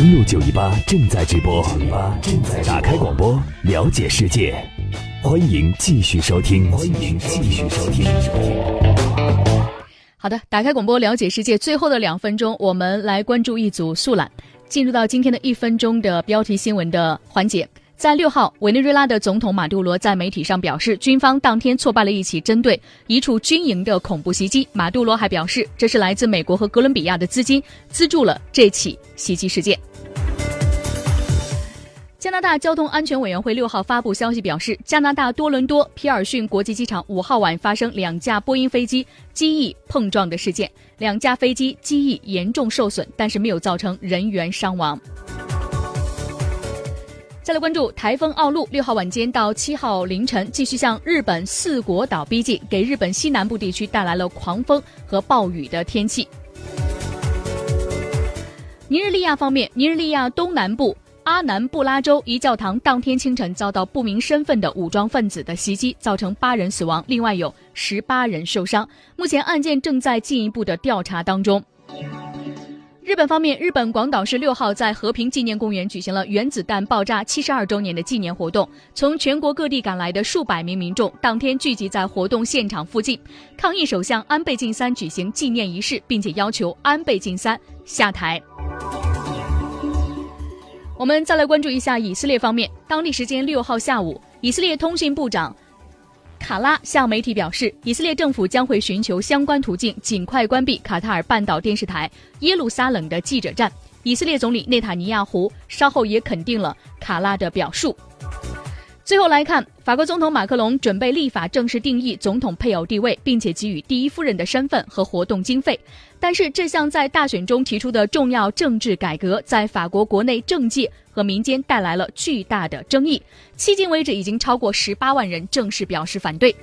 登录九一八正在直播，八正在打开广播，了解世界。欢迎继续收听，欢迎继续收听。好的，打开广播，了解世界。最后的两分钟，我们来关注一组速览，进入到今天的一分钟的标题新闻的环节。在六号，委内瑞拉的总统马杜罗在媒体上表示，军方当天挫败了一起针对一处军营的恐怖袭击。马杜罗还表示，这是来自美国和哥伦比亚的资金资助了这起袭击事件。加拿大交通安全委员会六号发布消息表示，加拿大多伦多皮尔逊国际机场五号晚发生两架波音飞机机翼碰撞的事件，两架飞机机翼严重受损，但是没有造成人员伤亡。再来关注台风奥路，六号晚间到七号凌晨继续向日本四国岛逼近，给日本西南部地区带来了狂风和暴雨的天气。尼日利亚方面，尼日利亚东南部阿南布拉州一教堂当天清晨遭到不明身份的武装分子的袭击，造成八人死亡，另外有十八人受伤。目前案件正在进一步的调查当中。日本方面，日本广岛市六号在和平纪念公园举行了原子弹爆炸七十二周年的纪念活动。从全国各地赶来的数百名民众当天聚集在活动现场附近，抗议首相安倍晋三举行纪念仪式，并且要求安倍晋三下台。我们再来关注一下以色列方面，当地时间六号下午，以色列通信部长。卡拉向媒体表示，以色列政府将会寻求相关途径，尽快关闭卡塔尔半岛电视台耶路撒冷的记者站。以色列总理内塔尼亚胡稍后也肯定了卡拉的表述。最后来看，法国总统马克龙准备立法正式定义总统配偶地位，并且给予第一夫人的身份和活动经费。但是，这项在大选中提出的重要政治改革，在法国国内政界和民间带来了巨大的争议。迄今为止，已经超过十八万人正式表示反对。